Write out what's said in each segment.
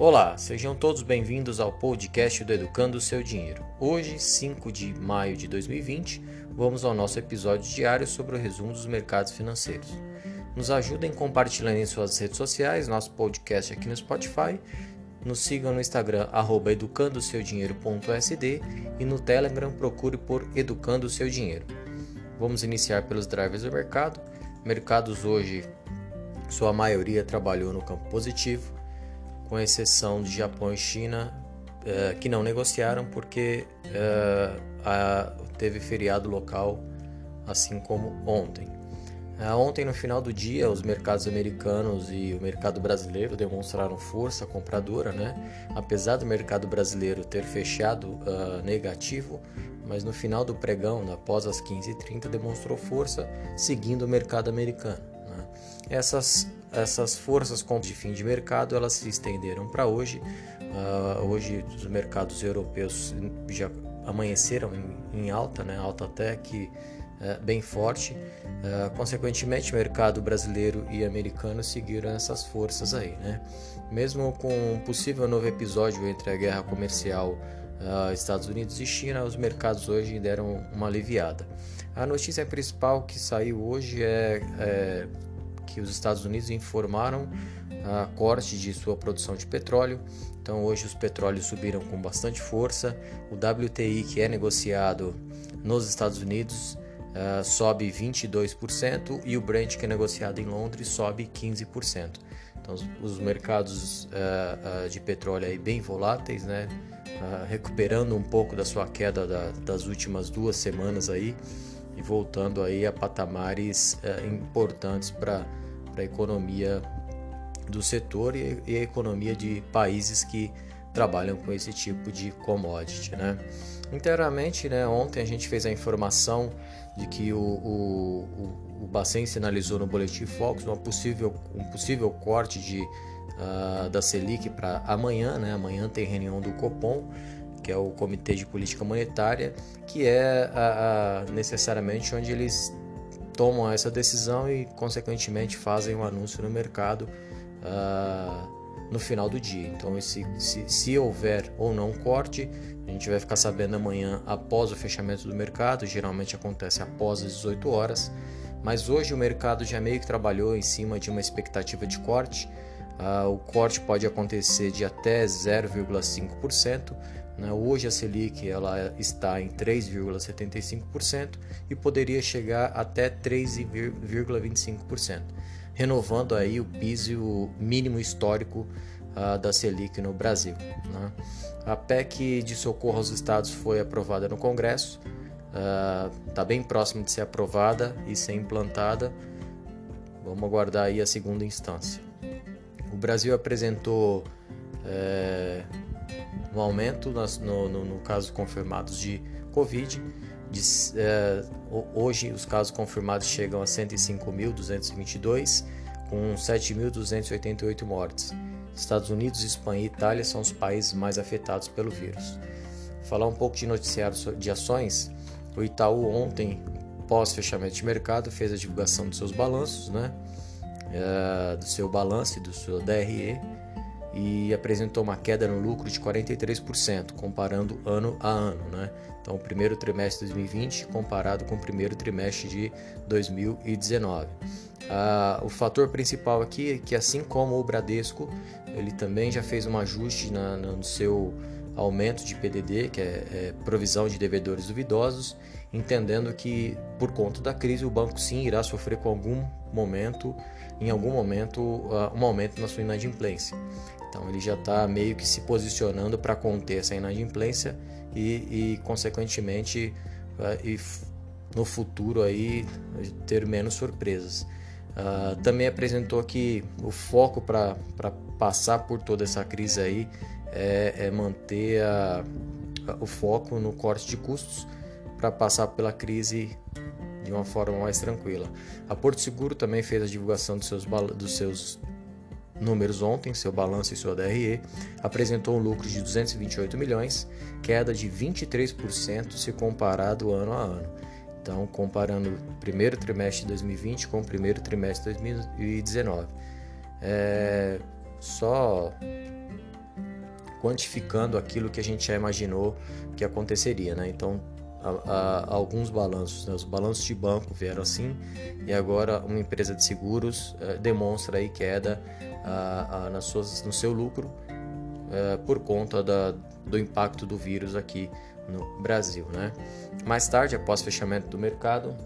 Olá, sejam todos bem-vindos ao podcast do Educando o Seu Dinheiro. Hoje, 5 de maio de 2020, vamos ao nosso episódio diário sobre o resumo dos mercados financeiros. Nos ajudem compartilhando em suas redes sociais nosso podcast aqui no Spotify. Nos sigam no Instagram, educandoseudinheiro.sd e no Telegram procure por Educando o Seu Dinheiro. Vamos iniciar pelos drivers do mercado. Mercados hoje, sua maioria trabalhou no campo positivo com exceção de Japão e China, uh, que não negociaram porque uh, a, teve feriado local, assim como ontem. Uh, ontem, no final do dia, os mercados americanos e o mercado brasileiro demonstraram força compradora, né? apesar do mercado brasileiro ter fechado negativo, mas no final do pregão, após as 15h30, demonstrou força seguindo o mercado americano. Né? Essas essas forças de fim de mercado elas se estenderam para hoje. Uh, hoje os mercados europeus já amanheceram em, em alta, né? alta até que uh, bem forte. Uh, consequentemente, o mercado brasileiro e americano seguiram essas forças aí. Né? Mesmo com um possível novo episódio entre a guerra comercial uh, Estados Unidos e China, os mercados hoje deram uma aliviada. A notícia principal que saiu hoje é, é que os Estados Unidos informaram a corte de sua produção de petróleo. Então hoje os petróleos subiram com bastante força. O WTI que é negociado nos Estados Unidos uh, sobe 22% e o Brent que é negociado em Londres sobe 15%. Então os, os mercados uh, uh, de petróleo aí bem voláteis, né? recuperando um pouco da sua queda da, das últimas duas semanas aí e voltando aí a patamares importantes para a economia do setor e, e a economia de países que trabalham com esse tipo de commodity, né? Inteiramente, né, ontem a gente fez a informação de que o, o, o, Bacen sinalizou no Boletim Focus uma possível, um possível corte de, uh, da Selic para amanhã, né? Amanhã tem reunião do Copom, que é o Comitê de Política Monetária, que é uh, uh, necessariamente onde eles tomam essa decisão e, consequentemente, fazem um anúncio no mercado uh, no final do dia. Então, se, se, se, houver ou não corte, a gente vai ficar sabendo amanhã após o fechamento do mercado, geralmente acontece após as 18 horas. Mas hoje o mercado já meio que trabalhou em cima de uma expectativa de corte. Uh, o corte pode acontecer de até 0,5%. Né? Hoje a Selic ela está em 3,75% e poderia chegar até 3,25%, renovando aí o piso mínimo histórico uh, da Selic no Brasil. Né? A PEC de socorro aos estados foi aprovada no Congresso, está ah, uh, bem próximo de ser aprovada e ser implantada. Vamos aguardar aí a segunda instância. O Brasil apresentou é, um aumento nas, no, no, no caso confirmados de Covid. De, é, hoje os casos confirmados chegam a 105.222, com 7.288 mortes. Estados Unidos, Espanha e Itália são os países mais afetados pelo vírus. Falar um pouco de noticiário de ações. O Itaú ontem, pós fechamento de mercado, fez a divulgação dos seus balanços, né? É, do seu balanço e do seu DRE e apresentou uma queda no lucro de 43%, comparando ano a ano. Né? Então, o primeiro trimestre de 2020 comparado com o primeiro trimestre de 2019. Ah, o fator principal aqui é que, assim como o Bradesco, ele também já fez um ajuste na, no seu aumento de PDD, que é, é provisão de devedores duvidosos, entendendo que por conta da crise o banco sim irá sofrer com algum momento, em algum momento, uh, um aumento na sua inadimplência. Então ele já está meio que se posicionando para conter essa inadimplência e, e consequentemente, uh, e no futuro aí ter menos surpresas. Uh, também apresentou que o foco para passar por toda essa crise aí é, é manter a, a, o foco no corte de custos para passar pela crise de uma forma mais tranquila. A Porto Seguro também fez a divulgação dos seus, dos seus números ontem, seu balanço e sua DRE, apresentou um lucro de 228 milhões, queda de 23% se comparado ano a ano. Então, comparando o primeiro trimestre de 2020 com o primeiro trimestre de 2019. É, só quantificando aquilo que a gente já imaginou que aconteceria, né? Então, a, a, alguns balanços, né? os balanços de banco vieram assim e agora uma empresa de seguros uh, demonstra aí queda uh, uh, nas suas, no seu lucro uh, por conta da, do impacto do vírus aqui no Brasil, né? Mais tarde, após fechamento do mercado,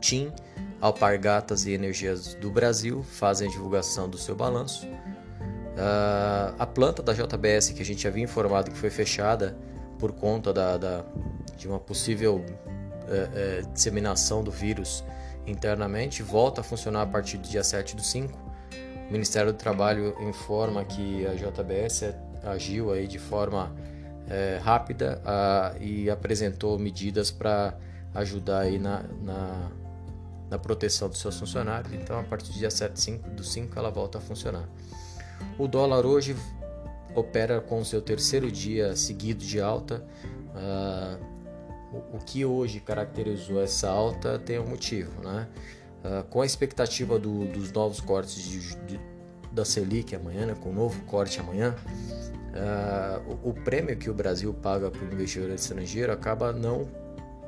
TIM, Alpargatas e Energias do Brasil fazem a divulgação do seu balanço. Uh, a planta da JBS, que a gente havia informado que foi fechada por conta da, da de uma possível é, é, disseminação do vírus internamente, volta a funcionar a partir do dia 7 do 5. O Ministério do Trabalho informa que a JBS agiu aí de forma é, rápida a, e apresentou medidas para ajudar aí na, na, na, proteção dos seus funcionários. Então, a partir do dia 7 do 5 ela volta a funcionar. O dólar hoje opera com o seu terceiro dia seguido de alta. Uh, o, o, que hoje caracterizou essa alta tem um motivo, né? Uh, com a expectativa do, dos novos cortes de, de, da Selic amanhã, né? com o novo corte amanhã, uh, o, prêmio que o Brasil paga para o investidor estrangeiro acaba não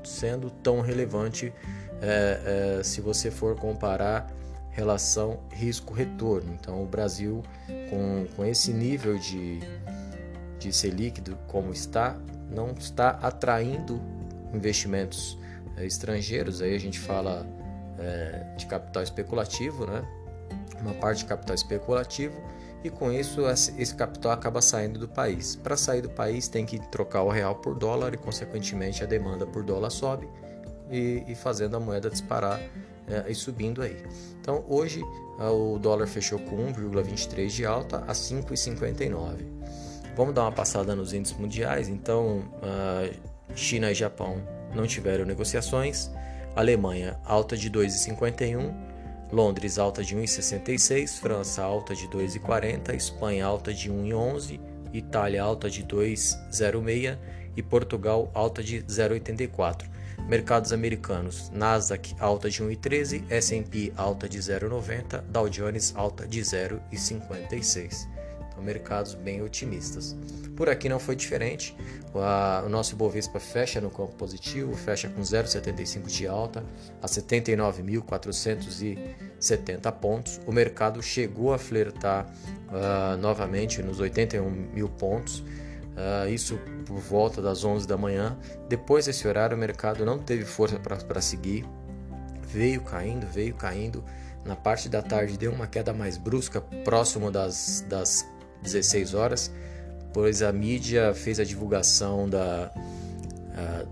sendo tão relevante é, é, se você for comparar relação risco-retorno. Então, o Brasil, com, com esse nível de, de Selic como está, não está atraindo investimentos é, estrangeiros. Aí a gente fala de capital especulativo, né? Uma parte de capital especulativo, e com isso esse capital acaba saindo do país. Para sair do país tem que trocar o real por dólar e, consequentemente, a demanda por dólar sobe e, e fazendo a moeda disparar é, e subindo aí. Então hoje o dólar fechou com 1,23 de alta a 5,59. Vamos dar uma passada nos índices mundiais. Então China e Japão não tiveram negociações. Alemanha alta de 2,51. Londres alta de 1,66, França alta de 2,40, Espanha alta de 1,11, Itália alta de 2,06 e Portugal alta de 0,84. Mercados americanos: Nasdaq alta de 1,13, S&P alta de 0,90, Dow Jones alta de 0,56. Mercados bem otimistas. Por aqui não foi diferente. O nosso Ibovespa fecha no campo positivo, fecha com 0,75 de alta a 79.470 pontos. O mercado chegou a flertar uh, novamente nos 81 mil pontos Uh, isso por volta das 11 da manhã. Depois desse horário, o mercado não teve força para seguir, veio caindo, veio caindo. Na parte da tarde, deu uma queda mais brusca, próximo das, das 16 horas, pois a mídia fez a divulgação da,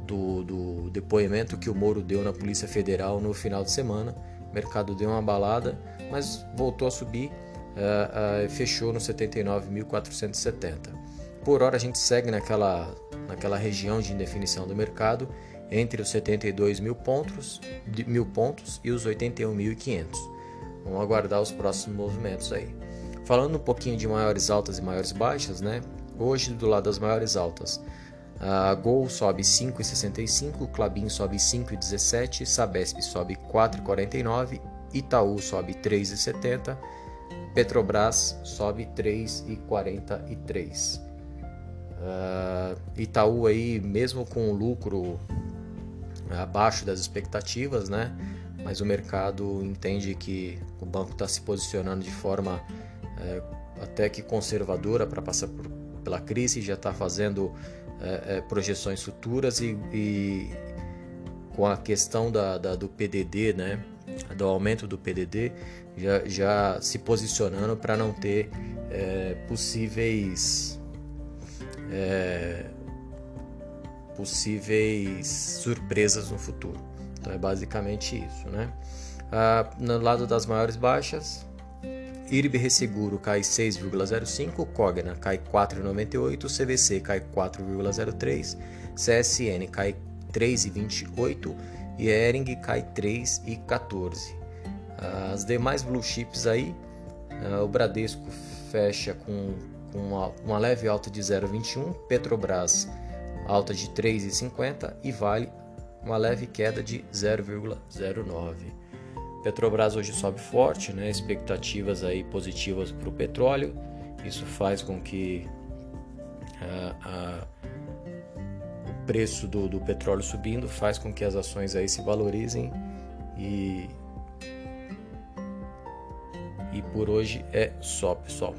do, do depoimento que o Moro deu na Polícia Federal no final de semana. O mercado deu uma balada, mas voltou a subir, uh, uh, fechou no 79.470. Por hora a gente segue naquela, naquela região de indefinição do mercado entre os 72 mil pontos, mil pontos e os 81.500. Vamos aguardar os próximos movimentos aí. Falando um pouquinho de maiores altas e maiores baixas, né? Hoje do lado das maiores altas, a Gol sobe 5,65, Clabin sobe 5,17, Sabesp sobe 4,49, Itaú sobe 3,70, Petrobras sobe 3,43. Uh, Itaú aí, mesmo com o lucro abaixo das expectativas, né? Mas o mercado entende que o banco está se posicionando de forma é, até que conservadora para passar por, pela crise, já está fazendo é, é, projeções futuras e, e, com a questão da, da, do PDD, né? Do aumento do PDD, já, já se posicionando para não ter é, possíveis é, possíveis surpresas no futuro. Então é basicamente isso, né? Ah, no lado das maiores baixas, IRB Resseguro cai 6,05, Cogna cai 4,98, CVC cai 4,03, CSN cai 3,28 e Ering cai 3,14. As demais blue chips aí, ah, o Bradesco fecha com uma leve alta de 0,21, Petrobras alta de 3,50 e Vale uma leve queda de 0,09. Petrobras hoje sobe forte, né? expectativas aí positivas para o petróleo. Isso faz com que a, o preço do, do petróleo subindo faz com que as ações aí se valorizem e e por hoje é só, pessoal.